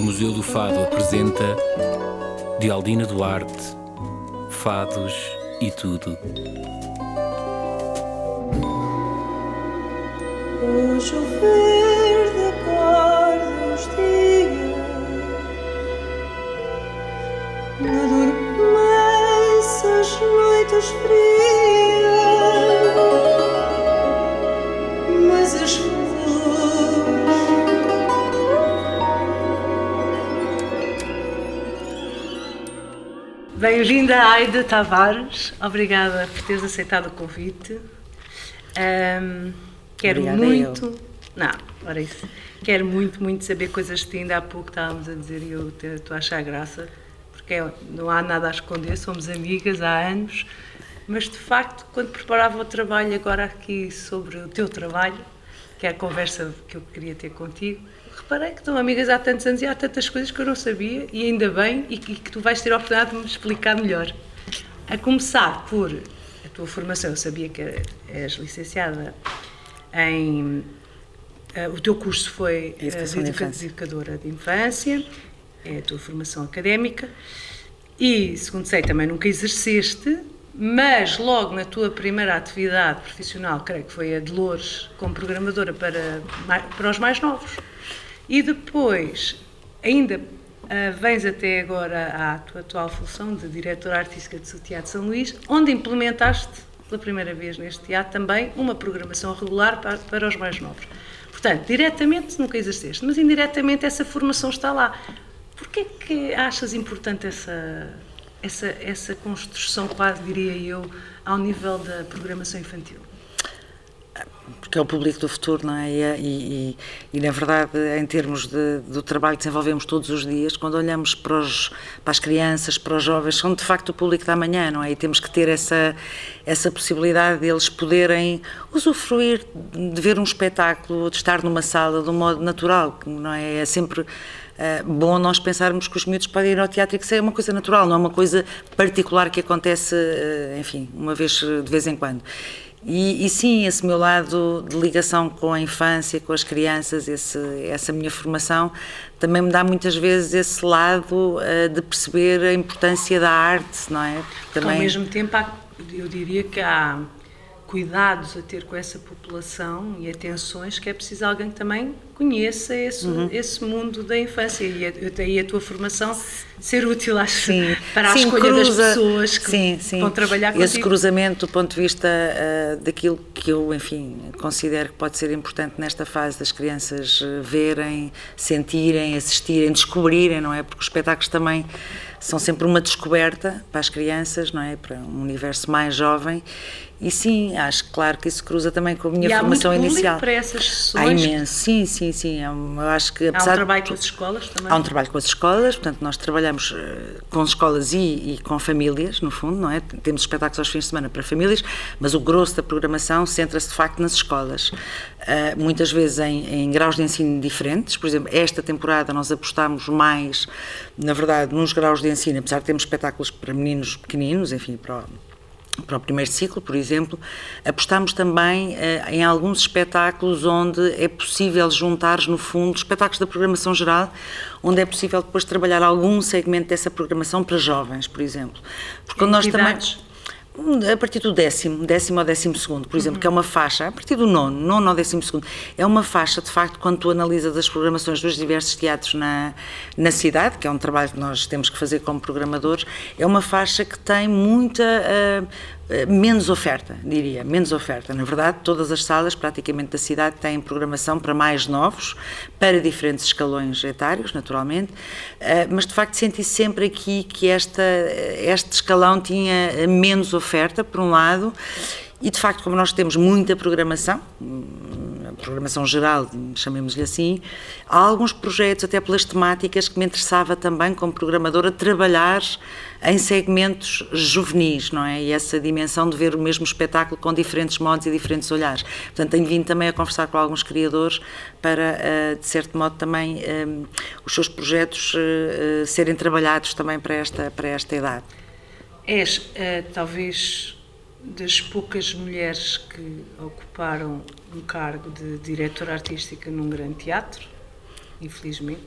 O Museu do Fado apresenta de Aldina Duarte, Fados e Tudo. O chover da cor dos dias Adormece as noites frias Bem-vinda, Aida Tavares. Obrigada por teres aceitado o convite. Ahm, quero Obrigada muito. Não, ora isso. Quero muito, muito saber coisas ti. Ainda há pouco estávamos a dizer e eu estou a achar graça, porque é- não há nada a esconder, somos amigas há anos. Mas de facto, quando preparava o trabalho agora aqui sobre o teu trabalho, que é a conversa que eu queria ter contigo, reparei que estão amigas há tantos anos e há tantas coisas que eu não sabia, e ainda bem, e que, e que tu vais ter a oportunidade de me explicar melhor. A começar por a tua formação, eu sabia que és licenciada em. eh, o teu curso foi Educação de de educadora de infância, é a tua formação académica, e, segundo sei, também nunca exerceste, mas logo na tua primeira atividade profissional, creio que foi a de Loures, como programadora para, para os mais novos. E depois, ainda ah, vens até agora à tua atual função de diretora artística do Teatro São Luís, onde implementaste pela primeira vez neste teatro também uma programação regular para, para os mais novos. Portanto, diretamente nunca exerceste, mas indiretamente essa formação está lá. Porquê que achas importante essa, essa, essa construção, quase diria eu, ao nível da programação infantil? Porque é o público do futuro, não é? E, é- e- e- e, na verdade, em termos de- do trabalho que desenvolvemos todos os dias, quando olhamos para, os- para as crianças, para os jovens, são de facto o público da manhã, não é? E temos que ter essa, essa possibilidade deles poderem usufruir de ver um espetáculo, de estar numa sala de um modo natural, não é? É sempre. eh, bom nós pensarmos que os miúdos podem ir ao teatro e que é uma coisa natural, não é uma coisa particular que acontece, eh, enfim, uma vez de vez em quando. E, e sim, esse meu lado de ligação com a infância, com as crianças, esse, essa minha formação, também me dá muitas vezes esse lado eh, de perceber a importância da arte, não é? Ao mesmo tempo, há- eu diria que há cuidados a ter com essa população e atenções que é preciso alguém que também conheça esse, Uhum. esse mundo da infância e a, daí a tua formação ser útil acho, Sim, para a sim, escolha das cruza- pessoas que sim, sim. vão trabalhar Esse contigo. cruzamento do ponto de vista eh, daquilo que eu, enfim, considero que pode ser importante nesta fase das crianças eh, verem, sentirem, assistirem, descobrirem, não é? Porque os espetáculos também são sempre uma descoberta para as crianças, não é? Para um universo mais jovem. E sim, acho claro que isso cruza também com a minha E há formação muito público inicial. para essas Há sessões? imenso, sim, sim, sim. É um- Eu acho que Há apesar um de trabalho tu- com as escolas também? Há um trabalho com as escolas, portanto, nós trabalhamos eh, com escolas e, e com famílias, no fundo, não é? Temos espetáculos aos fins de semana para famílias, mas o grosso da programação centra-se de facto nas escolas. Eh, muitas vezes em, em graus de ensino diferentes, por exemplo, esta temporada nós apostamos mais, na verdade, nos graus de ensino, apesar de termos espetáculos para meninos pequeninos, enfim, para para o primeiro ciclo, por exemplo, apostamos também eh, em alguns espetáculos onde é possível juntar, no fundo, espetáculos da programação geral, onde é possível depois trabalhar algum segmento dessa programação para jovens, por exemplo. Porque nós também? A partir do décimo, décimo ou décimo segundo, por exemplo, que é uma faixa, a partir do nono, nono ou décimo segundo, é uma faixa, de facto, quando tu analisas as programações dos diversos teatros na, na cidade, que é um trabalho que nós temos que fazer como programadores, é uma faixa que tem muita, ah, menos oferta, diria, menos oferta. Na verdade, todas as salas, praticamente, da cidade têm programação para mais novos, para diferentes escalões etários, naturalmente, ah, mas, de facto, senti sempre aqui que esta, este escalão tinha menos oferta, por um lado, e de facto, como nós temos muita programação, hum, programação geral, chamemos-lhe assim, há alguns projetos, até pelas temáticas, que me interessava também, como programadora, trabalhar em segmentos juvenis, não é? E essa dimensão de ver o mesmo espetáculo com diferentes modos e diferentes olhares. Portanto, tenho vindo também a conversar com alguns criadores para, eh, de certo modo, também eh, os seus projetos eh, eh, serem trabalhados também para esta, para esta idade. És, eh, talvez, das poucas mulheres que ocuparam um cargo de diretora artística num grande teatro, infelizmente.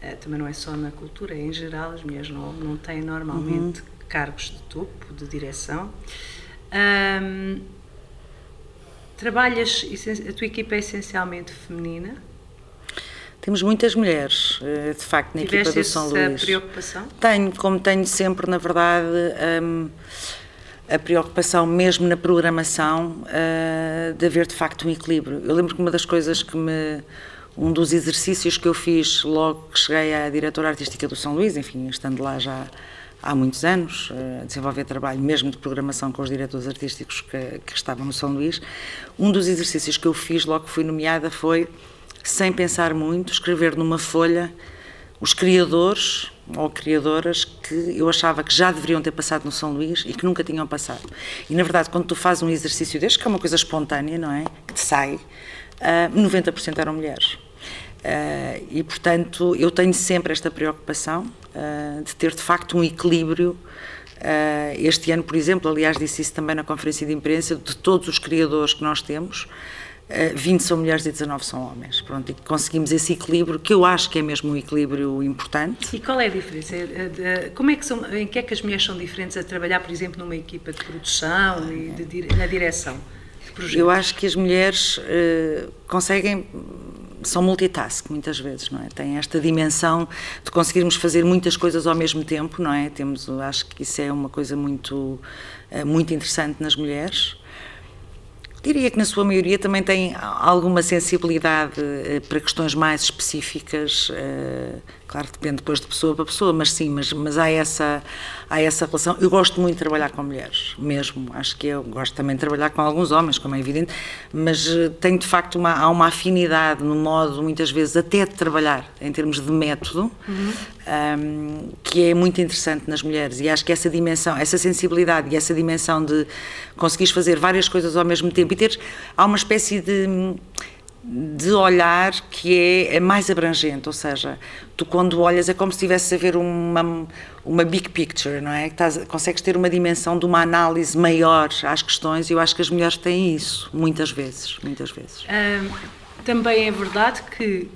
eh, também não é só na cultura, é em geral, as mulheres não, não têm normalmente cargos de topo, de direção. Ahm, trabalhas, a tua equipa é essencialmente feminina. Temos muitas mulheres, eh, de facto, na equipa Tiveste do São essa Luís. preocupação? Tenho, como tenho sempre, na verdade, hum, a preocupação, mesmo na programação, eh, de haver de facto um equilíbrio. Eu lembro que uma das coisas que me. Um dos exercícios que eu fiz logo que cheguei à diretora artística do São Luís, enfim, estando lá já há muitos anos, eh, a desenvolver trabalho mesmo de programação com os diretores artísticos que, que estavam no São Luís, um dos exercícios que eu fiz logo que fui nomeada foi, sem pensar muito, escrever numa folha os criadores ou criadoras que eu achava que já deveriam ter passado no São Luís e que nunca tinham passado. E na verdade, quando tu fazes um exercício deste, que é uma coisa espontânea, não é? Que te sai, ah, 90% eram mulheres. Ah, e portanto, eu tenho sempre esta preocupação ah, de ter de facto um equilíbrio. Este ano, por exemplo, aliás, disse isso também na conferência de imprensa, de todos os criadores que nós temos, Uh, 20 são mulheres e 19 são homens. Pronto, e conseguimos esse equilíbrio, que eu acho que é mesmo um equilíbrio importante. E qual é a diferença? É, de- Como é que são, em que é que as mulheres são diferentes a trabalhar, por exemplo, numa equipa de produção e de na direção de projetos? Eu acho que as mulheres uh, conseguem, são multitask muitas vezes, não é? Têm esta dimensão de conseguirmos fazer muitas coisas ao mesmo tempo, não é? Temos, acho que isso é uma coisa muito, muito interessante nas mulheres. Diria que na sua maioria também tem alguma sensibilidade eh, para questões mais específicas. Claro depende depois de pessoa para pessoa, mas sim, mas, mas há, essa, há essa relação. Eu gosto muito de trabalhar com mulheres, mesmo. Acho que eu gosto também de trabalhar com alguns homens, como é evidente, mas eh, tenho de facto uma, há uma afinidade no modo, muitas vezes, até de trabalhar, em termos de método, um, que é muito interessante nas mulheres. E acho que essa dimensão, essa sensibilidade e essa dimensão de conseguires fazer várias coisas ao mesmo tempo e teres. Há uma espécie de de olhar que é, é mais abrangente, ou seja, tu quando olhas é como se estivesse a ver uma, uma big picture, não é? Estás- consegues ter uma dimensão de uma análise maior às questões e eu acho que as mulheres têm isso, muitas vezes, muitas vezes. Também é verdade que,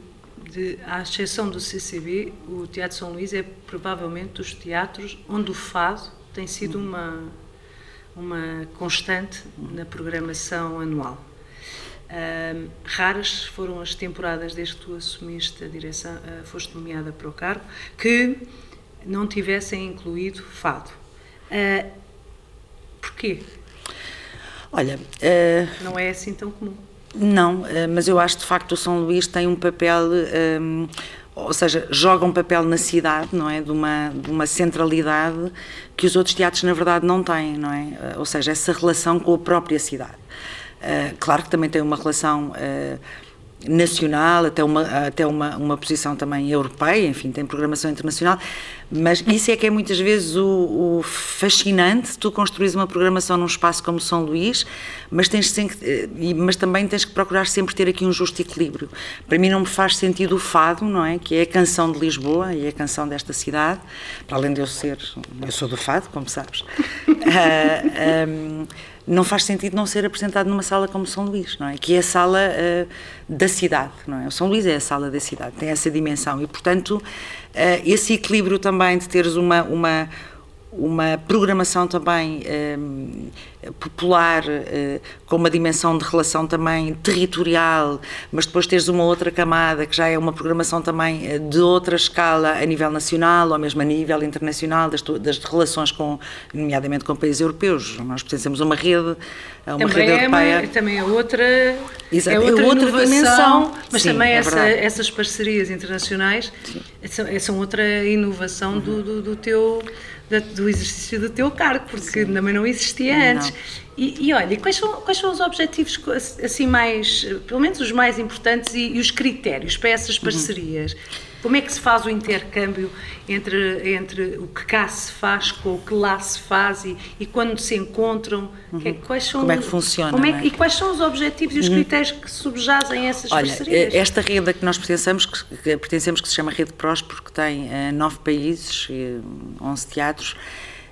de, à exceção do CCB, o Teatro São Luís é provavelmente dos teatros onde o fado tem sido uma, uma constante na programação anual. Ahm, raras foram as temporadas desde que tu assumiste a direção, ah, foste nomeada para o cargo, que não tivessem incluído fado. Ah, porquê? Olha, eh, Não é assim tão comum. Não, mas eu acho de facto o São Luís tem um papel, ehm, ou seja, joga um papel na cidade, não é? De uma, de uma centralidade que os outros teatros na verdade não têm, não é? Ou seja, essa relação com a própria cidade. Eh, Claro que também tem uma relação eh, nacional, até uma, até uma, uma posição também europeia, enfim, tem programação internacional, mas isso é que é muitas vezes o, o fascinante, tu construís uma programação num espaço como São Luís, mas, tens sempre, eh, mas também tens que procurar sempre ter aqui um justo equilíbrio. Para mim não me faz sentido o fado, não é? Que é a canção de Lisboa e é a canção desta cidade, para além de eu ser, eu sou do fado, como sabes, Ah, ahm, não faz sentido não ser apresentado numa sala como São Luís, não é? Que é a sala ah, da cidade, não é? O São Luís é a sala da cidade, tem essa dimensão e, portanto, ah, esse equilíbrio também de teres uma uma uma programação também hum, popular, eh, com uma dimensão de relação também territorial, mas depois teres uma outra camada que já é uma programação também eh, de outra escala a nível nacional ou mesmo a nível internacional, das, das relações com, nomeadamente com países europeus. Nós pertencemos a uma rede, a uma também rede é, uma, europeia. também é outra, Exato, é é outra, outra inovação, dimensão. mas Sim, também é essa- essas parcerias internacionais são, são outra inovação Uhum. do, do, do teu da- do exercício do teu cargo, porque também não existia antes. Não. E, e olha, quais são, quais são os objetivos assim mais, eh, pelo menos os mais importantes e, e os critérios para essas Uhum. Como é que se faz o intercâmbio entre, entre o que cá se faz com o que lá se faz e, e quando se encontram? que- quais são, Uhum. Como é que funciona, é que- é? E quais são os objetivos e os critérios que subjazem essas Olha, parcerias? eh, esta rede a que nós pertencemos, que, que pertencemos, que se chama Rede Próspero, que tem eh, nove países, e 11 teatros,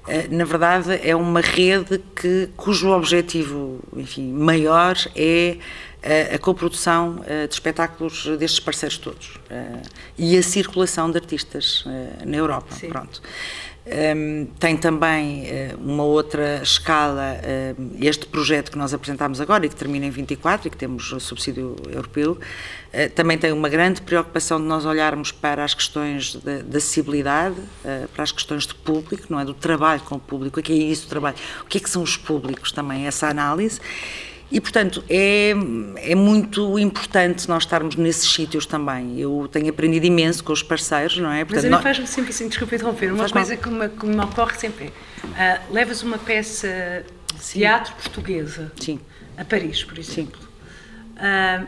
eh, na verdade é uma rede que, cujo objetivo, enfim, maior é a, a coprodução uh, de espetáculos destes parceiros todos uh, e a circulação de artistas uh, na Europa. Sim. Pronto. Um, tem também uh, uma outra escala, uh, este projeto que nós apresentámos agora e que termina em 24 e que temos subsídio europeu, uh, também tem uma grande preocupação de nós olharmos para as questões de, de acessibilidade, para as questões de público, não é? Do trabalho com o público, o que é isso, o trabalho, o que é que são os públicos também, essa análise. E, portanto, é, é muito importante nós estarmos nesses sítios também. Eu tenho aprendido imenso com os parceiros, não é? Mas Portanto, a mim nós- faz-me sempre assim, desculpa interromper, uma coisa que me, que me ocorre sempre é, ah, levas uma peça de teatro portuguesa Sim. a Paris, por exemplo. Ah,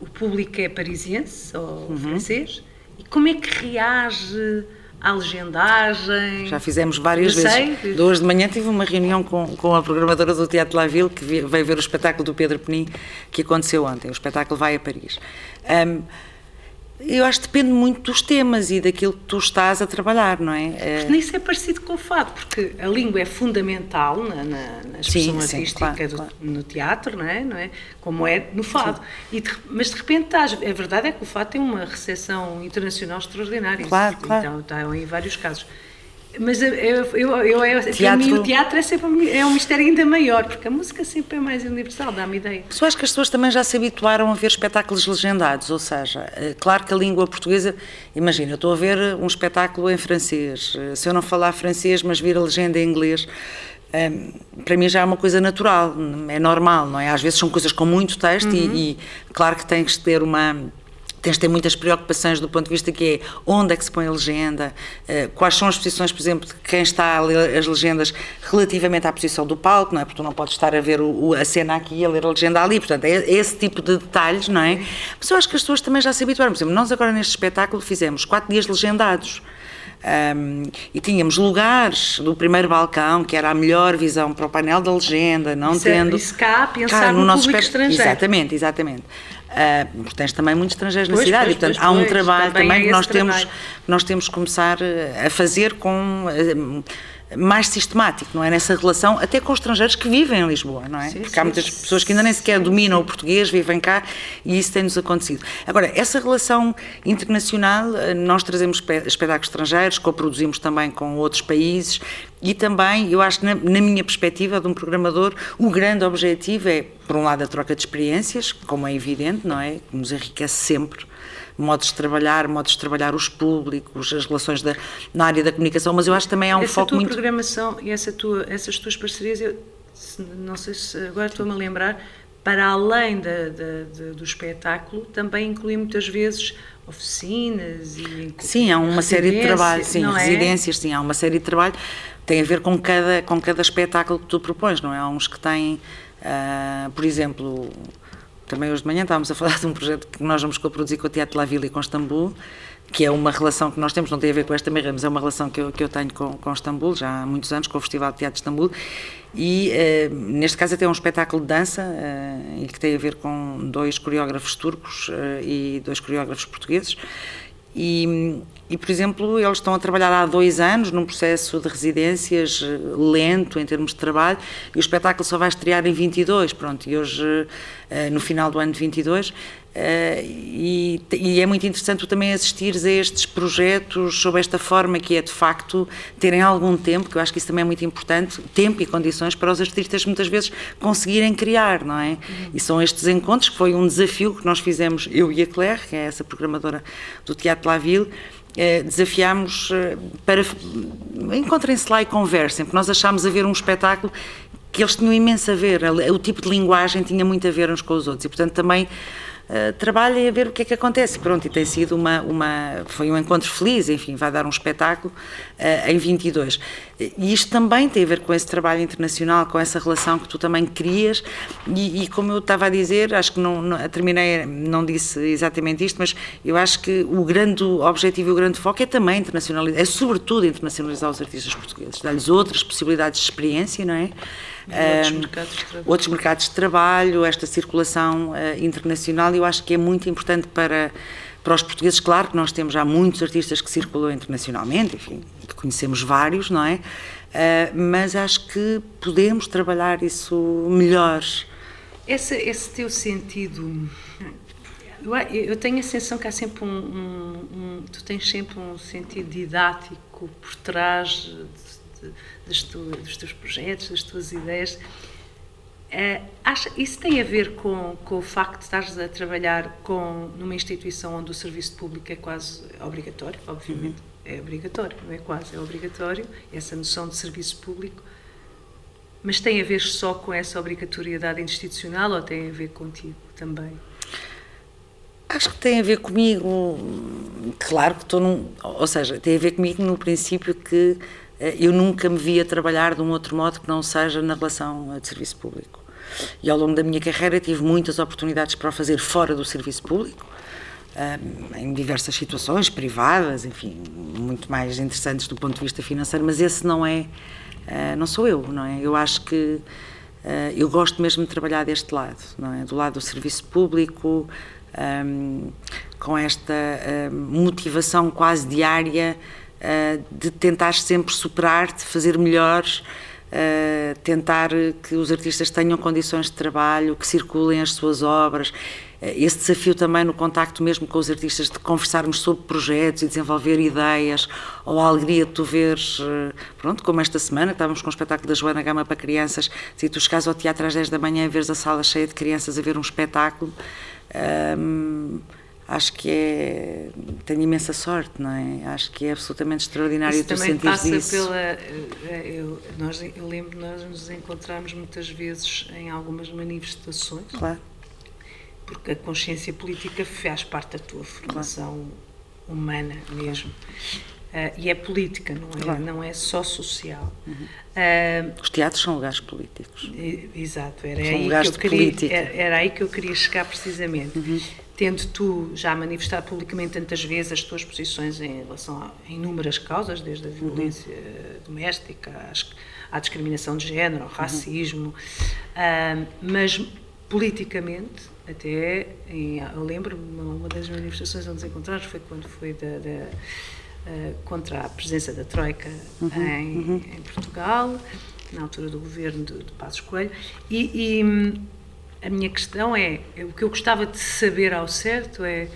o público é parisiense ou Uhum. francês, e como é que reage à legendagem? Já fizemos várias vezes. De hoje de manhã tive uma reunião com, com a programadora do Teatro La Ville, que veio ver o espetáculo do Pedro Penin, que aconteceu ontem. O espetáculo vai a Paris. Ahm, eu acho que depende muito dos temas e daquilo que tu estás a trabalhar, não é? Eh, Nisso é parecido com o fado, porque a língua é fundamental na, na, na expressão Sim, sim, artística claro, do- claro. no teatro, não é? não é? Como é no fado. E de- mas de repente estás. A verdade é que o fado tem uma recepção internacional extraordinária. Claro, claro. Então, está em vários casos. Mas eu, eu, eu, eu, para mim o teatro é sempre um- é um mistério ainda maior, porque a música sempre é mais universal, dá-me ideia. Eu acho que as pessoas também já se habituaram a ver espetáculos legendados, ou seja, eh, claro que a língua portuguesa, imagina, eu estou a ver um espetáculo em francês, eh, se eu não falar francês, mas vir a legenda em inglês, eh, para mim já é uma coisa natural, é normal, não é? Às vezes são coisas com muito texto e, e claro que tens de ter uma tens de ter muitas preocupações do ponto de vista que é onde é que se põe a legenda, eh, quais são as posições, por exemplo, de quem está a ler as legendas relativamente à posição do palco, não é? Porque tu não podes estar a ver o- a cena aqui e a ler a legenda ali, portanto, é esse tipo de detalhes, não é? Mas eu acho que as pessoas também já se habituaram. Por exemplo, nós agora neste espetáculo fizemos quatro dias legendados. Um, e tínhamos lugares do primeiro balcão, que era a melhor visão para o painel da legenda, não Isso é- tendo. isso cá, pensar no nosso público espe- estrangeiro. Exatamente, exatamente. Uh, porque tens também muitos estrangeiros na Pois, cidade, pois, e portanto pois, há um trabalho também também, é que nós temos, nós temos que começar uh, a fazer com uh, mais sistemático, não é? Nessa relação, até com os estrangeiros que vivem em Lisboa, não é? Sim, porque há muitas pessoas que ainda nem sequer dominam o português, vivem cá e isso tem-nos acontecido. Agora, essa relação internacional, uh, nós trazemos espe- espetáculos estrangeiros, coproduzimos também com outros países e também, eu acho que na, na minha perspectiva de um programador, o grande objetivo é, por um lado, a troca de experiências, como é evidente, não é? Que nos enriquece sempre modos de trabalhar, modos de trabalhar os públicos, as relações da, na área da comunicação, mas eu acho que também há um essa foco tua muito... programação e essa tua, essas tuas parcerias, eu, não sei se agora estou-me a lembrar, para além da, da- da- do espetáculo, também inclui muitas vezes oficinas e Sim, há uma série de trabalho, sim, é? residências, sim, há uma série de trabalho, tem a ver com cada, com cada espetáculo que tu propões, não é? Há uns que têm, ah, por exemplo, também hoje de manhã estávamos a falar de um projeto que nós vamos coproduzir com o Teatro La Vila e com Istambul, que é uma relação que nós temos, não tem a ver com esta mesma, mas é uma relação que eu, que eu tenho com, com Istambul, já há muitos anos, com o Festival de Teatro de Istambul, e eh, neste caso até é um espetáculo de dança, e que tem a ver com dois coreógrafos turcos eh, e dois coreógrafos portugueses, e, e, por exemplo, eles estão a trabalhar há dois anos num processo de residências eh, lento em termos de trabalho e o espetáculo só vai estrear em 22, pronto, e hoje, eh, no final do ano de 22, eh, e, é muito interessante também assistires a estes projetos sob esta forma que é, de facto, terem algum tempo, que eu acho que isso também é muito importante, tempo e condições para os artistas muitas vezes conseguirem criar, não é? E são estes encontros, que foi um desafio que nós fizemos, eu e a Claire, que é essa programadora do Teatro La Ville, eh, desafiámos eh, para encontrem-se lá e conversem, porque nós achámos haver um espetáculo que eles tinham imenso a ver, o tipo de linguagem tinha muito a ver uns com os outros e portanto também eh, trabalhem a ver o que é que acontece. Pronto, e tem sido uma, uma foi um encontro feliz, enfim, vai dar um espetáculo eh, em 22. E isto também tem a ver com esse trabalho internacional, com essa relação que tu também crias e, e como eu estava a dizer, acho que não, não terminei, não disse exatamente isto, mas eu acho que o grande objetivo e o grande foco é também internacionalizar, é sobretudo internacionalizar os artistas portugueses, dar-lhes outras possibilidades de experiência, não é? Outros mercados de trabalho. outros mercados de trabalho, esta circulação eh, internacional, eu acho que é muito importante para, para os portugueses. Claro que nós temos já muitos artistas que circulam internacionalmente, enfim, conhecemos vários, não é? Eh, mas acho que podemos trabalhar isso melhor esse, esse teu sentido. Eu, eu tenho a sensação que há sempre um, um, um, Tu tens sempre um sentido didático por trás de, de, dos, tu, dos teus projetos, das tuas ideias. É, acha, isso tem a ver com, com o facto de estares a trabalhar com, numa instituição onde o serviço público é quase obrigatório, obviamente. Uhum. É obrigatório, não é quase, é obrigatório, essa noção de serviço público. Mas tem a ver só com essa obrigatoriedade institucional ou tem a ver contigo também? Acho que tem a ver comigo, claro que estou num. Ou seja, tem a ver comigo no princípio que eu nunca me via trabalhar de um outro modo que não seja na relação de serviço público. E ao longo da minha carreira tive muitas oportunidades para o fazer fora do serviço público, eh, em diversas situações privadas, enfim, muito mais interessantes do ponto de vista financeiro, mas esse não é, eh, não sou eu, não é? Eu acho que eu gosto mesmo de trabalhar deste lado, não é? Do lado do serviço público, com esta motivação quase diária de tentar sempre superar, de fazer melhores Uh, tentar que os artistas tenham condições de trabalho, que circulem as suas obras. Uh, esse desafio também no contacto mesmo com os artistas de conversarmos sobre projetos e desenvolver ideias, ou a alegria de tu veres, pronto, como esta semana, estávamos com o espetáculo da Joana Gama para crianças, se tu chegas ao teatro às 10 da manhã e veres a sala cheia de crianças a ver um espetáculo, um, acho que é tenho imensa sorte não é acho que é absolutamente extraordinário isso tu também passa isso. pela eh, eu, nós eu lembro nós nos encontramos muitas vezes em algumas manifestações claro porque a consciência política faz parte da tua formação claro. humana mesmo Uh, e é política, não é, claro. não é só social. Uhum. Uh, Os teatros são lugares políticos. Exato, era aí, que eu queria, era, era, aí que eu queria chegar precisamente. Uhum tendo tu já manifestado publicamente tantas vezes as tuas posições em relação a inúmeras causas, desde a uhum. violência uhum. doméstica à discriminação de género, ao uhum. racismo, uhum. uh, mas politicamente, até, em, eu lembro uma das manifestações onde nos encontramos foi quando foi da, da uh, contra a presença da Troika uhum. Em, uhum. em, Portugal, na altura do governo de, de Passos Coelho, e, e a minha questão é, o que eu gostava de saber ao certo é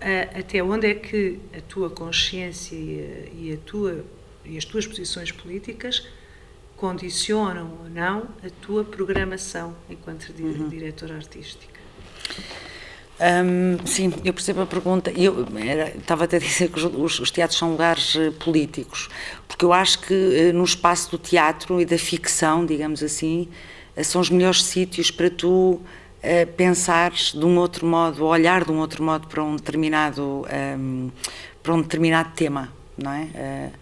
a, até onde é que a tua consciência e, a, e, a tua, e as tuas posições políticas condicionam ou não a tua programação enquanto uhum. diretora artística. Um, sim, eu percebo a pergunta. Eu era, estava até a dizer que os, os, teatros são lugares uh, políticos, porque eu acho que uh, no espaço do teatro e da ficção, digamos assim, são os melhores sítios para tu uh, pensares de um outro modo, olhar de um outro modo para um determinado, um, ehm, para um determinado tema, não é? Uh,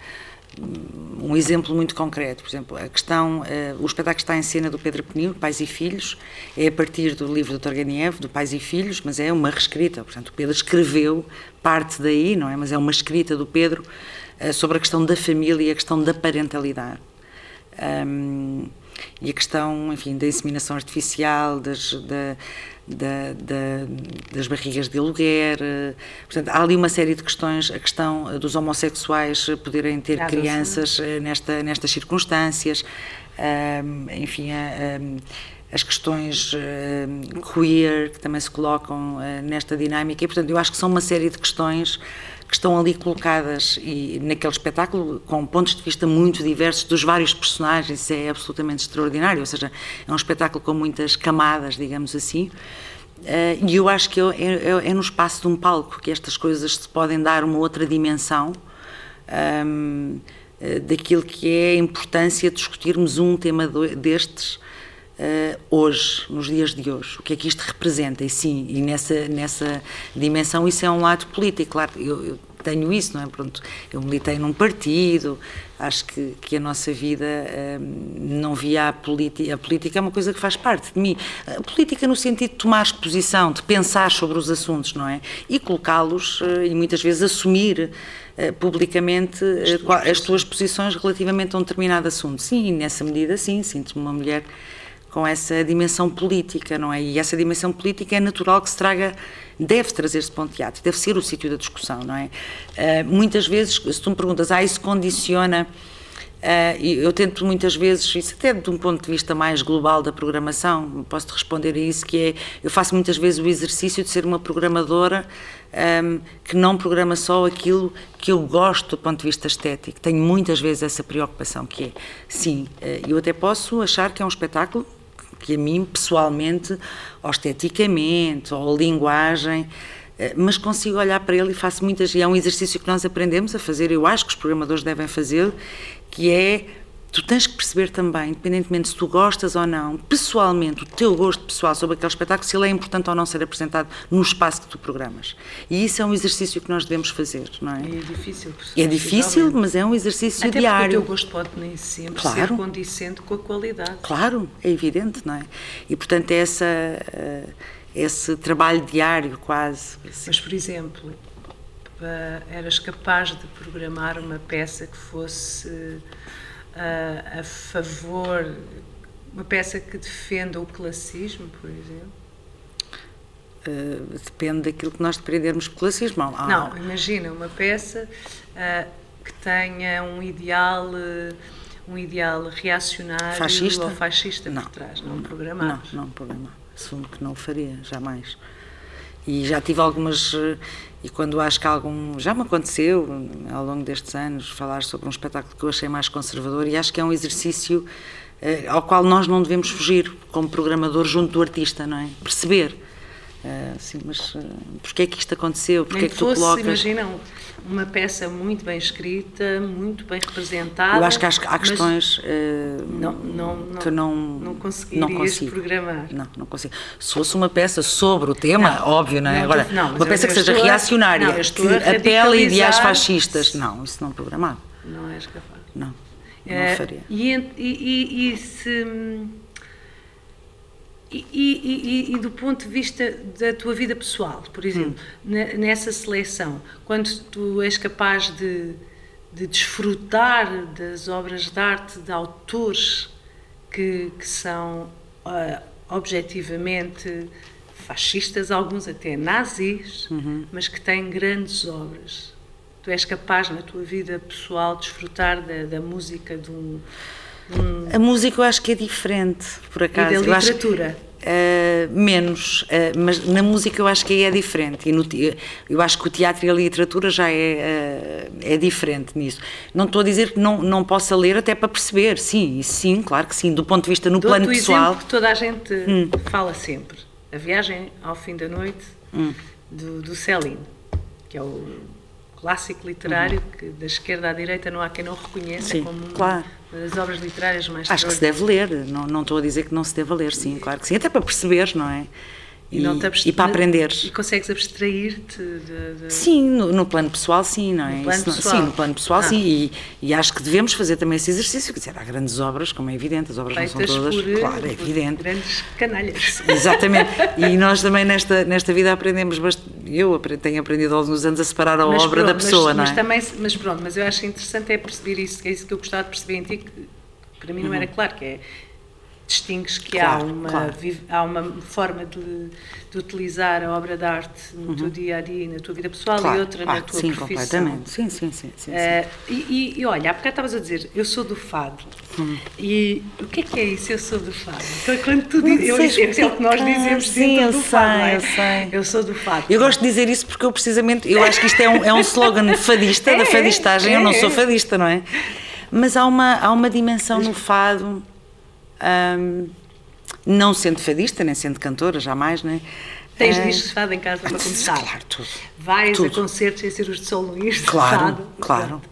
um exemplo muito concreto, por exemplo, a questão, uh, o espetáculo está em cena do Pedro Penil, Pais e Filhos, é a partir do livro do Turgenev, do Pais e Filhos, mas é uma reescrita, portanto o Pedro escreveu parte daí, não é? Mas é uma escrita do Pedro sobre a questão da família e a questão da parentalidade. Um, ehm, e a questão, enfim, da inseminação artificial, das, da, da, da, das barrigas de aluguer. Eh, portanto, há ali uma série de questões, a questão dos homossexuais poderem ter crianças eh, nesta, nestas circunstâncias, um, enfim, um, as questões um, queer que também se colocam nesta dinâmica e, portanto, eu acho que são uma série de questões que estão ali colocadas e naquele espetáculo com pontos de vista muito diversos dos vários personagens, é absolutamente extraordinário, ou seja, é um espetáculo com muitas camadas, digamos assim. Uh, e eu acho que é, é, é, no espaço de um palco que estas coisas se podem dar uma outra dimensão um, uh, daquilo que é a importância de discutirmos um tema destes Uh, hoje, nos dias de hoje, o que é que isto representa, e sim, e nessa, nessa dimensão isso é um lado político, claro, eu, eu tenho isso, não é? Pronto, eu militei num partido, acho que, que a nossa vida uh, não via a política, a política é uma coisa que faz parte de mim, a política no sentido de tomar posição, de pensar sobre os assuntos, não é? E colocá-los, uh, e muitas vezes assumir publicamente as tuas, as tuas posições relativamente a um determinado assunto. Sim, nessa medida sim, sinto-me uma mulher com essa dimensão política, não é? E essa dimensão política é natural que se traga, deve trazer-se para um teatro, deve ser o sítio da discussão, não é? Uh, muitas vezes, se tu me perguntas, ah, isso condiciona Uh, eu tento muitas vezes, isso até de um ponto de vista mais global da programação, posso-te responder a isso, que é, eu faço muitas vezes o exercício de ser uma programadora um, que não programa só aquilo que eu gosto do ponto de vista estético. Tenho muitas vezes essa preocupação, que é, sim, uh, eu até posso achar que é um espetáculo que a mim, pessoalmente, ou esteticamente, ou linguagem, eh, mas consigo olhar para ele e faço muitas, e é um exercício que nós aprendemos a fazer, eu acho que os programadores devem fazer, que é tu tens que perceber também, independentemente se tu gostas ou não, pessoalmente, o teu gosto pessoal sobre aquele espetáculo, se ele é importante ou não ser apresentado no espaço que tu programas. E isso é um exercício que nós devemos fazer, não é? É difícil. É difícil, mas é um exercício Até diário. Porque o teu gosto pode nem sempre Claro. ser condicente com a qualidade. Claro, é evidente, não é? E portanto é essa, eh, esse trabalho diário quase. assim. Mas, por exemplo, eras capaz de programar uma peça que fosse ah, a favor, uma peça que defenda o classismo, por exemplo? Eh, depende daquilo que nós depreendermos pelo classismo. Há- Não, imagina uma peça ah, que tenha um ideal, eh, um ideal reacionário Fascista? ou fascista Não. por trás, não Não, programar. não programa. Assumo que não o faria, jamais. E já tive algumas. eh, E quando acho que algum. Já me aconteceu, eh, ao longo destes anos, falar sobre um espetáculo que eu achei mais conservador e acho que é um exercício eh, ao qual nós não devemos fugir, como programador, junto do artista, não é? Perceber. Eh, sim, mas uh, porquê é que isto aconteceu? Porquê Nem é que tu fosse, colocas. imagina, uma peça muito bem escrita, muito bem representada. Eu acho que há, há questões eh, Não, não, não, que eu não, não conseguirias consigo. programar. Não, não consigo. Se fosse uma peça sobre o tema, óbvio, não é? Não, Agora, não, uma peça que seja a- reacionária, não, que apela a ideais fascistas, não, isso não programado. Não és capaz. Não, não Eh, faria. E, e, e- e se. E, e- e- e do ponto de vista da tua vida pessoal, por exemplo, Hum. ne- nessa seleção, quando tu és capaz de, de desfrutar das obras de arte de autores que, que são ah, objetivamente fascistas, alguns até nazis, Uhum. mas que têm grandes obras. Tu és capaz na tua vida pessoal de desfrutar da, da música de um, de um- A música eu acho que é diferente, por acaso. da acho que- literatura? Eh, menos, eh, mas na música eu acho que aí é diferente. E no eu acho que o teatro e a literatura já é, eh, é diferente nisso. Não estou a dizer que não, não possa ler até para perceber, sim, sim, claro que sim, do ponto de vista no Dou-te plano pessoal. exemplo que toda a gente Hum. fala sempre. A viagem ao fim da noite Hum. do, do Céline, que é o clássico literário que da esquerda à direita não há quem não reconheça Sim, como claro. uma das obras literárias mais Acho que se deve ler, não, não estou a dizer que não se deva ler, sim, claro que sim, até para perceber, não é? E, não e para aprender. E consegues abstrair-te de, de- Sim, no, no plano pessoal, sim, não é? No Isso não- pessoal. Sim, no plano pessoal, Ah. sim, e, e acho que devemos fazer também esse exercício, quer dizer, há grandes obras, como é evidente, as obras não feitas são todas, por, claro, é evidente. grandes canalhas. Exatamente. E nós também nesta, nesta vida aprendemos bastante. Eu tenho aprendido ao longo dos anos a separar a Mas obra da pronto, pessoa, mas, não é? mas também, mas pronto, mas eu acho interessante é perceber isso, que é isso que eu gostava de perceber em ti, que para mim não era claro, que é distingues que há, Uhum. Claro, uma, claro. há uma forma de, de utilizar a obra de arte no teu dia a dia e na tua vida pessoal Uhum. Claro, e outra na ah, tua sim, profissão. completamente. Sim, sim, sim. sim, sim. Eh, e, e, olha, há bocado estavas a dizer, eu sou do fado. Hum. E o que é que é isso, eu sou do fado? Então, quando tu dizes, eu, sei é o que nós dizemos Sim, eu do fado, não é? sei, eu sei. Eu sou do fado. Eu gosto de dizer isso porque eu precisamente, eu acho que isto é um, é um slogan fadista, É, da fadistagem, eu não sou é. fadista, não é? Mas há uma, há uma dimensão no fado, hum, não sendo fadista, nem sendo cantora, jamais, não é? Tens Ah, discos de fado em casa para começar? Claro, tudo. Vais Tudo. a concertos sem ser os de São Luís? Claro, fado? claro.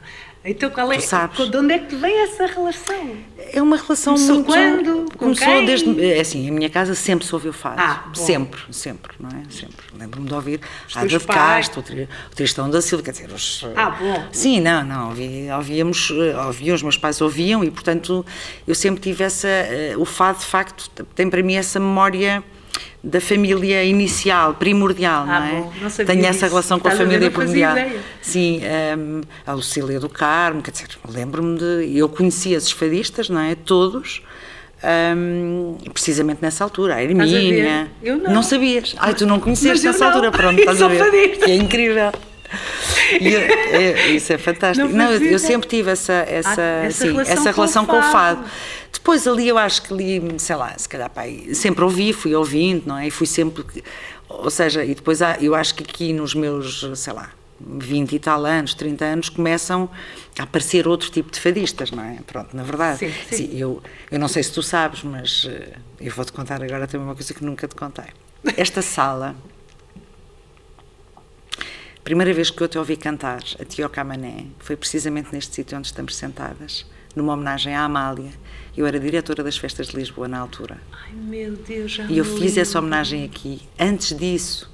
Então qual é, Tu sabes. de onde é que vem essa relação? É uma relação Começou muito... quando? Com Começou quem? desde... É assim, a minha casa sempre se ouviu fado. Ah, bom. sempre, sempre, não é? Sempre. Lembro-me de ouvir Os Ada de. Castro, o Tristão da Silva, quer dizer, os... Ah, bom. Sim, não, não, ouvi- ouvíamos, eh, ouviam, os meus pais ouviam e, portanto, eu sempre tive essa... eh, O fado, de facto, tem para mim essa memória da família inicial, primordial, Ah, não é? bom, não Tenho essa disso. relação com a Estás a família não primordial. ideia. Sim, hum, a Lucília do Carmo, quer dizer, lembro-me de. Eu conhecia esses fadistas, não é? Todos, hum, precisamente nessa altura. A? Hermínia. Eu não. sabias? Ai, tu não conhecias eu nessa não. altura, pronto, estás a ver? é incrível. Eu- é- isso é fantástico. Não Não, eu, eu sempre tive essa, essa, Ah, essa sim, relação essa com o relação com o fado. Depois ali eu acho que ali, sei lá, se calhar pai, sempre ouvi, fui ouvindo, não é? E fui sempre. Ou seja, e depois há- eu acho que aqui nos meus, sei lá, 20 e tal anos, 30 anos, começam a aparecer outro tipo de fadistas, não é? Pronto, na verdade. Sim, sim. eu, eu não sei se tu sabes, mas eh, eu vou-te contar agora também uma coisa que nunca te contei. Esta sala, a primeira vez que eu te ouvi cantar a Tio Camané foi precisamente neste sítio onde estamos sentadas, numa homenagem à Amália. Eu era diretora das festas de Lisboa na altura. Ai meu Deus, já E eu fiz lembro. essa homenagem aqui. Antes disso,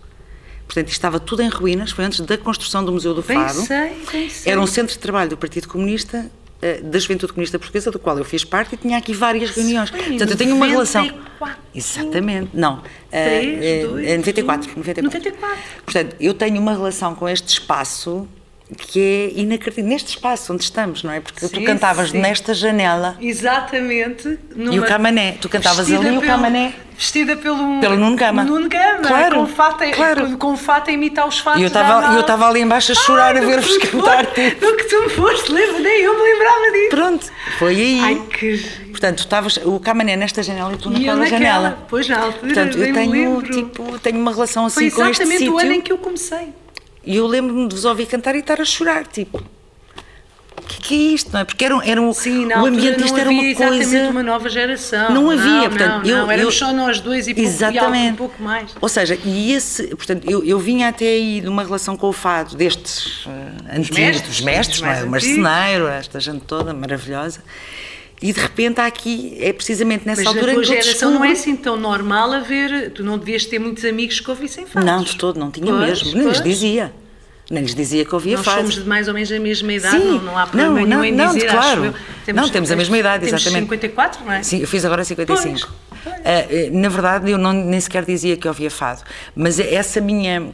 portanto, estava tudo em ruínas, foi antes da construção do Museu do Bem Fado. sei, bem sei. Era um centro de trabalho do Partido Comunista, eh, da Juventude Comunista Portuguesa, do qual eu fiz parte, e tinha aqui várias reuniões. em Portanto, eu tenho uma relação. 94. Exatamente, não. eh, Três, eh, dois, eh, 94, um. 94. 94. Portanto, eu tenho uma relação com este espaço que é inacreditável. Neste espaço onde estamos, não é? Porque tu Sim, cantavas sim. nesta janela. Exatamente. E o Camané, tu cantavas vestida ali e o pelo- Camané. Vestida pelo, Pelo Nuno Gama. Nuno Gama, Claro, com fato, a- claro. com, fato a imitar os fatos E eu estava Amália. eu estava ali embaixo a chorar Ai, a ver-vos tu cantar. tipo. Do que tu me foste, lembra, nem eu me lembrava disso. Pronto, foi aí. Ai, que. Portanto, tu estavas o Camané nesta janela e tu E eu naquela naquela, janela. pois na altura, Portanto, eu tenho, tipo, tenho uma relação assim Foi com este exatamente o ano em sítio. que eu comecei. E eu lembro-me de vos ouvir cantar e estar a chorar, tipo. O que, que é isto, não é? Porque era, um- era um, Sim, o ambiente, isto era uma exatamente coisa. uma nova geração. Não havia, não, portanto, não, eu- não, éramos eu- só nós dois e pouco, e Exatamente. um pouco mais. Ou seja, e esse, portanto, eu, eu vinha até aí de uma relação com o fado destes eh, antigos, mestres, mestres, não é? o marceneiro, esta gente toda maravilhosa. E de repente há aqui, é precisamente nessa Mas na altura tua em que eu geração não é descubro- assim tão normal haver. Tu não devias ter muitos amigos que ouvissem fados. Não, de todo, não tinha Pois, mesmo. Nem lhes pois. dizia. Nem lhes dizia que ouvia Nós fado. somos de mais ou menos a mesma idade, Sim, não, não há problema não, nenhum não, em não, dizer, claro. eu. Não, temos a mesma idade, temos exatamente. 54, não é? Sim, eu fiz agora 55. Pois, Ah, eh, na verdade, eu não, nem sequer dizia que ouvia fado. Mas essa minha.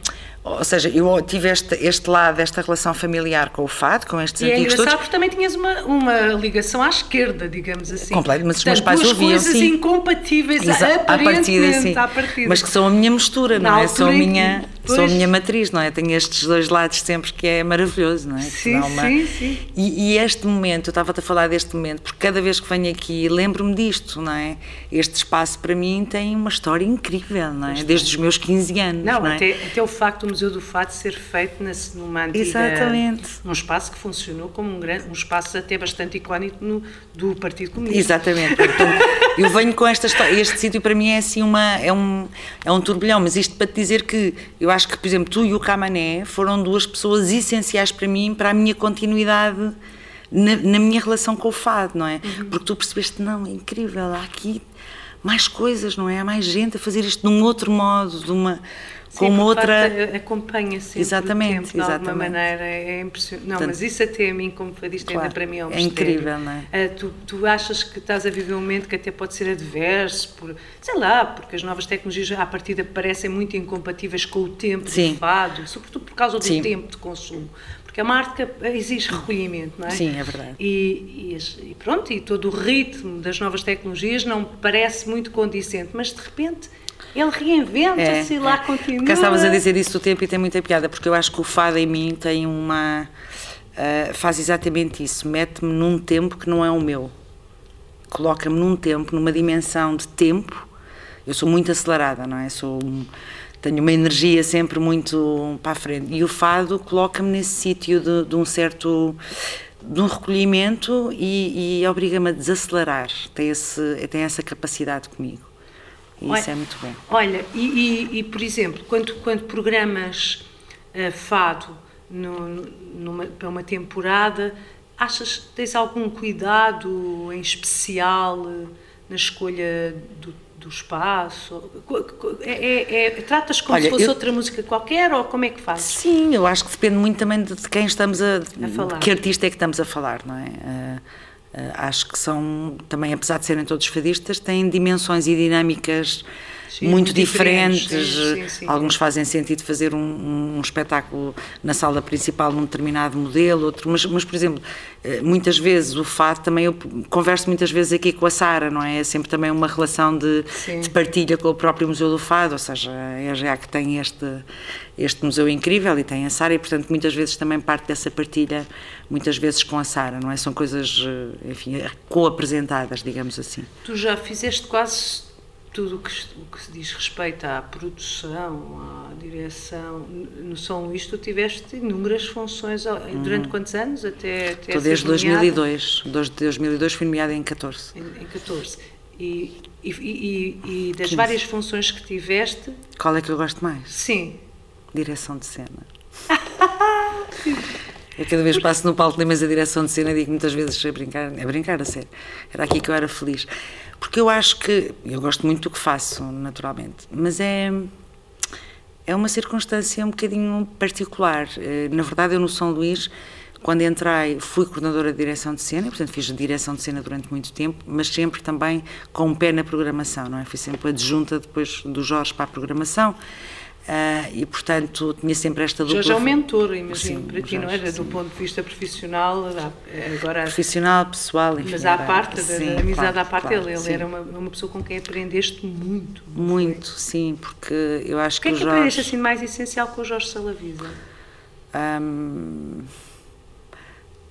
Ou seja, eu tive este, este lado, esta relação familiar com o fado, com estes E é antigos engraçado todos. porque também tinhas uma, uma ligação à esquerda, digamos assim. Completo, mas os meus pais duas ouviam, coisas sim. incompatíveis, Exa- à aparentemente, partida, sim. à partida. Mas que são a minha mistura, Na não é? São a minha, pois. são a minha matriz, não é? Tenho estes dois lados sempre que é maravilhoso, não é? Sim, dá sim, sim. E, e este momento, eu estava-te a falar deste momento, porque cada vez que venho aqui lembro-me disto, não é? Este espaço para mim tem uma história incrível, não é? Desde os meus 15 anos, Não, não, é? até, até o facto do Museu do Fado ser feito nesse- numa antiga... Exatamente. Num espaço que funcionou como um, grande, um espaço até bastante icónico no, do Partido Comunista. Exatamente. Portanto, eu venho com esta história. Este sítio para mim é assim uma é um é um turbilhão, mas isto para te dizer que eu acho que, por exemplo, tu e o Camané foram duas pessoas essenciais para mim, para a minha continuidade na, na minha relação com o fado, não é? Porque tu percebeste, não, é incrível, há aqui mais coisas, não é? Há mais gente a fazer isto de um outro modo, de uma Sim, com outra facto, Exatamente, tempo, de alguma exatamente. maneira, é impressionante. Não, Portanto, mas isso até a mim, como fadista, ainda claro, para mim é um é mistério. incrível, não é? Ah, tu, tu achas que estás a viver um momento que até pode ser adverso, por, sei lá, porque as novas tecnologias à partida parecem muito incompatíveis com o tempo Sim. do fado, sobretudo por causa do Sim. tempo de consumo. Porque a marca exige recolhimento, não é? Sim, é verdade. E, e e pronto, e todo o ritmo das novas tecnologias não parece muito condicente, mas de repente ele reinventa-se e lá continua. Porque estavas a dizer isso do tempo e tem muita piada, porque eu acho que o fado em mim tem uma. ah, faz exatamente isso, mete-me num tempo que não é o meu. Coloca-me num tempo, numa dimensão de tempo. Eu sou muito acelerada, não é? Sou, tenho uma energia sempre muito para a frente. E o fado coloca-me nesse sítio de, de um certo. de um recolhimento e, e obriga-me a desacelerar. Tem, esse, tem essa capacidade comigo. E Olha- isso é muito bom. Olha, e, e- e, por exemplo, quando, quando programas eh, fado no- numa, para uma temporada, achas que tens algum cuidado em especial eh, na escolha do, do espaço? É, é- é- tratas como Olha, se fosse eu- outra música qualquer ou como é que fazes? Sim, eu acho que depende muito também de quem estamos a, A falar. de que artista é que estamos a falar, não é? Ah, acho que são também, apesar de serem todos fadistas, têm dimensões e dinâmicas Sim, muito diferentes, diferentes. sim, sim. Alguns fazem sentido fazer um, um- espetáculo na sala principal num determinado modelo, outro, mas, mas, por exemplo, eh, muitas vezes o fado também eu converso muitas vezes aqui com a Sara, não é? É sempre também uma relação de, de partilha com o próprio Museu do Fado, ou seja, é já que tem este, este museu incrível e tem a Sara e, portanto, muitas vezes também parte dessa partilha, muitas vezes com a Sara, não é? São coisas, eh, enfim, co-apresentadas, digamos assim. Tu já fizeste quase tudo o que, o que se diz respeito à produção, à direção. No São Luís tu tiveste inúmeras funções ao- durante quantos anos? Até, até Estou desde nomeada? 2002, desde 2002 fui nomeada em 14. Em, em 14. E, e, e, e das 15. várias funções que tiveste, Qual é que eu gosto mais? sim, Direção de cena. Eu cada vez passo no palco da mesa direção de cena e digo muitas vezes a brincar, a brincar a sério. Era aqui que eu era feliz. Porque eu acho que, eu gosto muito do que faço, naturalmente, mas é, é uma circunstância um bocadinho particular. Eh, Na verdade, eu no São Luís, quando entrei, fui coordenadora de direção de cena, portanto fiz direção de cena durante muito tempo, mas sempre também com um pé na programação, não é? Fui sempre adjunta depois do Jorge para a programação. Ah, e portanto tinha sempre esta dupla Jorge é um mentor, imagino, Sim, para o ti, não era? Do sim. ponto de vista profissional, agora profissional, pessoal, enfim. Mas à parte, da- sim, da amizade claro, à parte, claro, ele, ele era uma, uma pessoa com quem aprendeste muito. Muito, sim, porque eu acho O que é que que o aprendeste Jorge... assim mais essencial com o Jorge Salavisa? hum,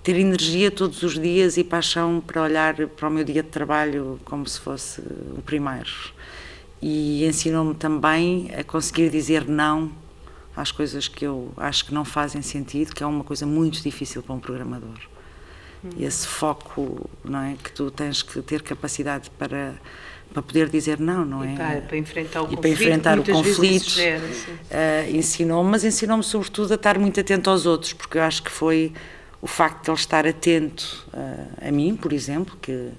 ter energia todos os dias e paixão para olhar para o meu dia de trabalho como se fosse o primeiro. E ensinou-me também a conseguir dizer não às coisas que eu acho que não fazem sentido, que é uma coisa muito difícil para um programador. E Esse foco, não é, que tu tens que ter capacidade para para poder dizer não, não é? E para, para enfrentar o E conflito. para enfrentar o conflito. Ah, ensinou-me, mas ensinou-me sobretudo a estar muito atento aos outros, porque eu acho que foi o facto de ele estar atento ah, a mim, por exemplo, que,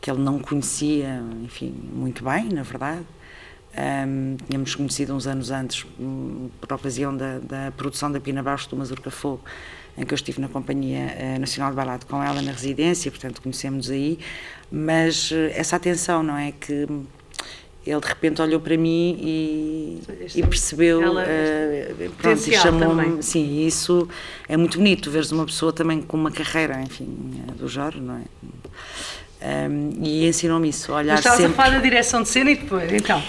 que ele não conhecia, enfim, muito bem, na verdade. Ahm, tínhamos conhecido uns anos antes, hum, por ocasião da, da produção da Pina Bausch do Mazurca Fogo, em que eu estive na Companhia eh, Nacional de Balado com ela na residência, portanto conhecemos aí, mas eh, essa atenção, não é? Que hum, ele de repente olhou para mim e, e percebeu, ela- eh, pronto, e chamou-me, sim, isso é muito bonito, veres uma pessoa também com uma carreira, enfim, do Jorge, não é? Ahm, e ensinou-me isso, olhar Mas estavas a sempre... falar da direção de cena e depois, então.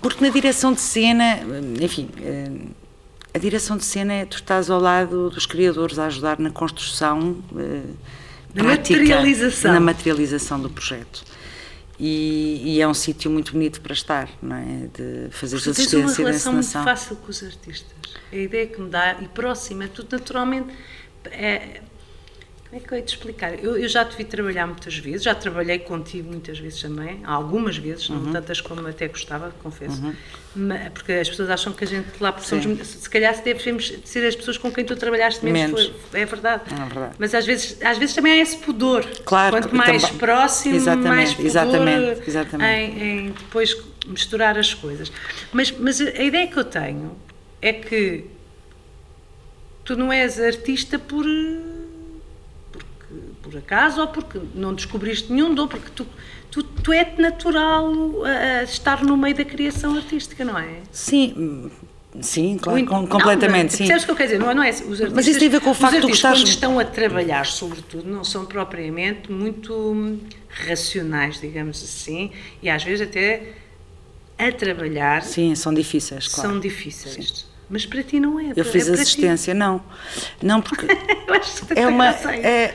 Porque na direção de cena, enfim, a direção de cena é tu estás ao lado dos criadores a ajudar na construção, eh, Na prática, materialização. na materialização do projeto. E, e é um sítio muito bonito para estar, não é? De fazer Tu tens uma assistência relação muito fácil com os artistas. A ideia que me dá, e próxima, tu naturalmente. É, como é que eu ia te explicar? Eu, eu já te vi trabalhar muitas vezes, já trabalhei contigo muitas vezes também, algumas vezes, Uhum. não tantas como até gostava, confesso. Ma- porque as pessoas acham que a gente lá, somos, se calhar se devemos ser as pessoas com quem tu trabalhaste menos, Menos. foi- é verdade. É verdade. Mas às vezes, às vezes também há esse pudor. Claro, Quanto mais também- próximo, Exatamente, mais pudor exatamente, exatamente. Em, em depois misturar as coisas. Mas, mas a ideia que eu tenho é que tu não és artista por, por acaso ou porque não descobriste nenhum dom, porque tu, tu, tu é natural a, a estar no meio da criação artística, não é? Sim, sim, claro, não, completamente, mas sim. Percebes o que eu quero dizer? Não, é- não é? Os artistas, Mas isso tem a ver com o facto de gostares- quando estão a trabalhar, sobretudo, não são propriamente muito racionais, digamos assim, e às vezes até a trabalhar Sim, são difíceis, claro. são difíceis. Mas para ti não é. Eu para- fiz é para ti. assistência, não. Não, porque Eu acho que é uma. É,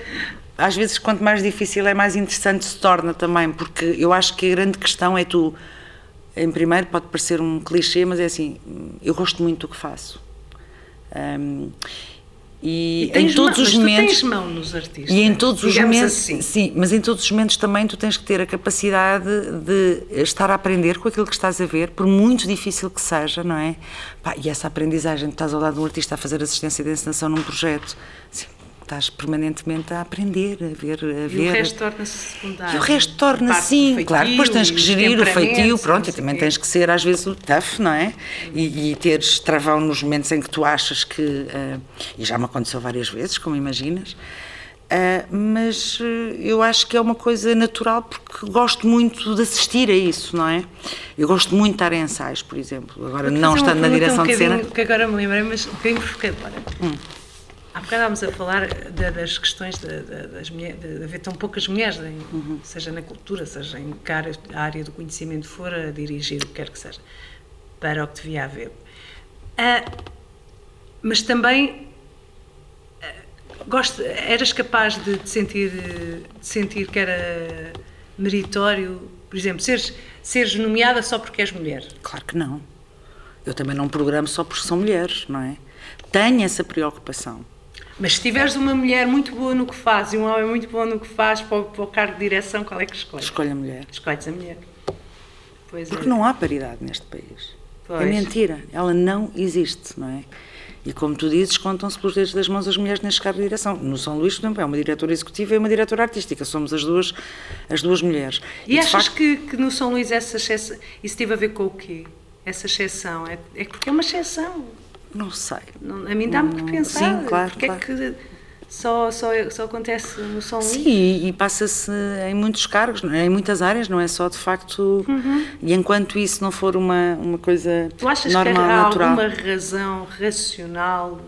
às vezes, quanto mais difícil é, mais interessante se torna também, porque eu acho que a grande questão é tu. Em primeiro, pode parecer um clichê, mas é assim: eu gosto muito do que faço. Ahm, e, E em todos mão, os momentos. Mão nos artistas. E em todos os momentos, Assim. sim, mas em todos os momentos também tu tens que ter a capacidade de estar a aprender com aquilo que estás a ver, por muito difícil que seja, não é? Pá, e essa aprendizagem, tu estás ao lado de um artista a fazer assistência de encenação num projeto, assim, estás permanentemente a aprender, a ver, a E ver. o resto torna-se secundário. E o resto torna sim, do claro, depois tens feitio que gerir o feitio, pronto, e também tens que ser às vezes o tough, não é? E, e teres travão nos momentos em que tu achas que, eh, e já me aconteceu várias vezes, como imaginas, Ah, mas eh, eu acho que é uma coisa natural porque gosto muito de assistir a isso, não é? Eu gosto muito de estar em ensaios, por exemplo. Agora, não estando na direção um de cena. Que agora me lembrei, mas um bocadinho provocadora. Hum. Há bocado estávamos a falar da- das questões de, de- das de, de haver tão poucas mulheres, em- Uhum. seja na cultura, seja em que área, a área do conhecimento for, a dirigir o que quer que seja, para o que devia haver. Ah, mas também ah, gosto, eras capaz de, de sentir, eh, de sentir que era meritório, por exemplo, seres, seres nomeada só porque és mulher. Claro que não. Eu também não programo só porque são mulheres, não é? Tenho essa preocupação. Mas se tiveres uma mulher muito boa no que faz e um homem muito bom no que faz para o, para o cargo de direção, qual é que escolhes? Escolho a mulher. Escolhes a mulher. Pois Porque é. não há paridade neste país. Pois. É mentira. Ela não existe, não é? E como tu dizes, contam-se pelos dedos das mãos as mulheres neste cargo de direção. No São Luís, por exemplo, é uma diretora executiva e uma diretora artística. Somos as duas, as duas mulheres. E, de achas facto, que, que no São Luís essa exceção, isso teve a ver com o quê? Essa exceção? É, é porque é uma exceção. Não sei. Não- a mim dá-me que pensar. sim, claro, Porque claro. é que só, só, só acontece no São Luís? Sim, e, e passa-se em muitos cargos, é? em muitas áreas, não é só de facto. E enquanto isso não for uma, uma coisa Tu achas normal, que há natural. alguma razão racional?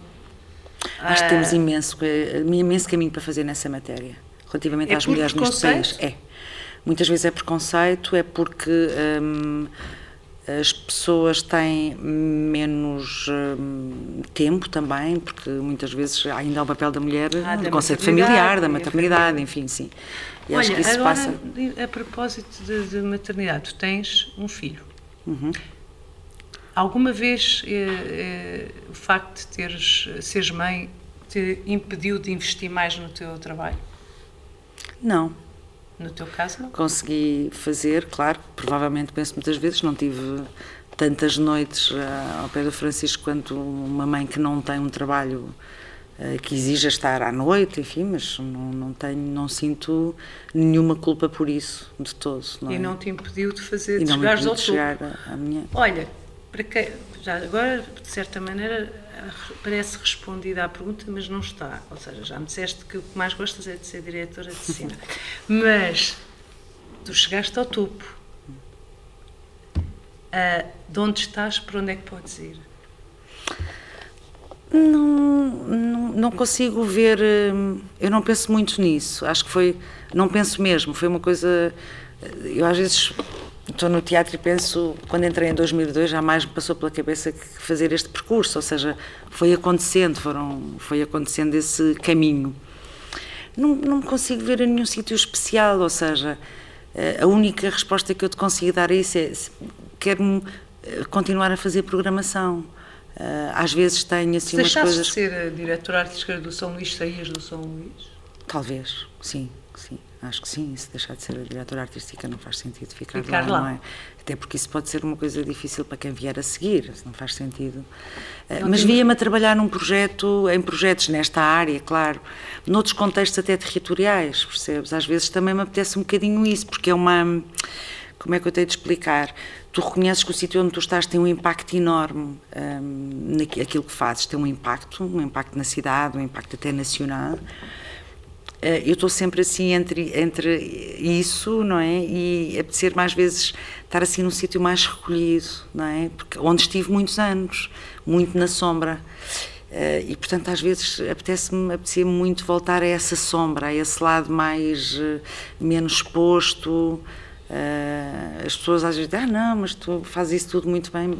Acho que ah, temos imenso, eh, imenso caminho para fazer nessa matéria, relativamente É às mulheres neste país. É. Muitas vezes é preconceito, é porque hum, as pessoas têm menos hum, tempo também, porque muitas vezes ainda há o papel da mulher Ah, no conceito familiar, da a maternidade, enfim, sim. E acho Olha, que isso agora, passa. a propósito de, de maternidade, tu tens um filho. Uhum. Alguma vez eh, eh, o facto de teres, seres mãe te impediu de investir mais no teu trabalho? Não, No teu caso, não? consegui fazer, claro, provavelmente penso muitas vezes, não tive tantas noites ah, ao pé do Francisco quanto uma mãe que não tem um trabalho ah, que exija estar à noite, enfim, mas não, não tenho, não sinto nenhuma culpa por isso, de todo. Não E é? não te impediu de fazer, E de impediu ao de topo. chegar à- à minha... Olha, para que, já agora, de certa maneira, parece respondida à pergunta, mas não está. Ou seja, já me disseste que o que mais gostas é de ser diretora de cine. mas tu chegaste ao topo. Ah, de onde estás, para onde é que podes ir? Não, não, não consigo ver, hum, eu não penso muito nisso, acho que foi, não penso mesmo, foi uma coisa, eu às vezes estou no teatro e penso, quando entrei em 2002 jamais me passou pela cabeça que fazer este percurso, ou seja, foi acontecendo, foram, foi acontecendo esse caminho. Não, não consigo ver em nenhum sítio especial, ou seja, eh, a única resposta que eu te consigo dar a isso é quero eh, continuar a fazer programação. Eh, Às vezes tenho assim Se umas coisas. de ser a diretora artística do São Luís, saías do São Luís? Talvez, sim, sim. Acho que sim. Se deixar de ser a diretora artística não faz sentido ficar, Ficar lá, lá. é? Até porque isso pode ser uma coisa difícil para quem vier a seguir, não faz sentido. Eh, Não Mas via-me a trabalhar num projeto, em projetos nesta área, claro, noutros contextos até territoriais, percebes? Às vezes também me apetece um bocadinho isso, porque é uma. Como é que eu tenho de explicar? Tu reconheces que o sítio onde tu estás tem um impacto enorme hum, naquilo que fazes, tem um impacto, um impacto na cidade, um impacto até nacional. Eh, eu estou sempre assim entre, entre isso, não é? E apetecer mais vezes estar assim num sítio mais recolhido, não é? Porque, onde estive muitos anos, muito na sombra. Eh, e, portanto, às vezes apetece-me apetecia muito voltar a essa sombra, a esse lado mais, eh, menos exposto. As pessoas às vezes dizem, ah, não, mas tu fazes isso tudo muito bem.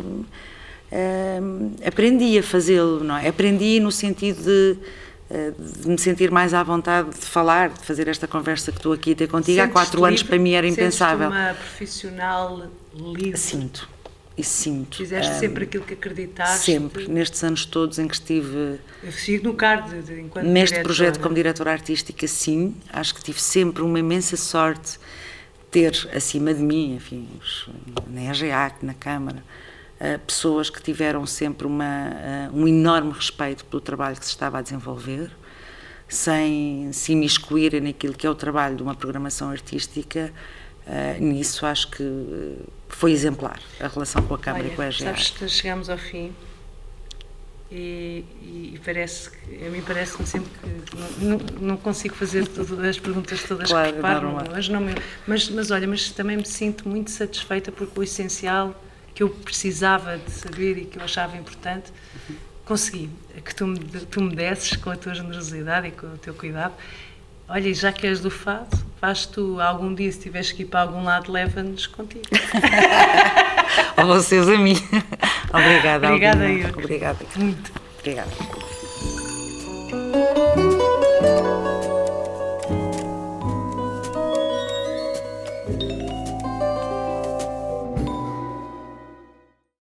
Aprendi a fazê-lo, não é? Aprendi no sentido de de me sentir mais à vontade de falar, de fazer esta conversa que estou aqui a ter contigo. Há quatro anos livre? para mim era impensável. uma profissional livre. Sinto, e sinto. Fizeste Ah, sempre aquilo que acreditaste. Sempre, nestes anos todos em que estive Eu sigo no card de, enquanto neste diretora. projeto como diretora artística, sim, acho que tive sempre uma imensa sorte de ter acima de mim, enfim, na EGAC, na Câmara, eh, pessoas que tiveram sempre uma, eh, um enorme respeito pelo trabalho que se estava a desenvolver, sem se imiscuírem naquilo que é o trabalho de uma programação artística. eh, nisso acho que eh, foi exemplar a relação com a Câmara Olha, e com a EGAC. sabes que chegamos ao fim E, e parece que, a mim parece-me sempre que não, não, consigo fazer tudo, as perguntas todas Claro, que preparo, mas, não me- mas, mas olha, mas também me sinto muito satisfeita porque o essencial que eu precisava de saber e que eu achava importante, consegui que tu me, tu me desses com a tua generosidade e com o teu cuidado. Olha, já que és do fado, vais tu algum dia, se tiveres que ir para algum lado, leva-nos contigo. a vocês, a mim. Obrigada, Obrigada, eu Obrigada. Muito. Obrigada.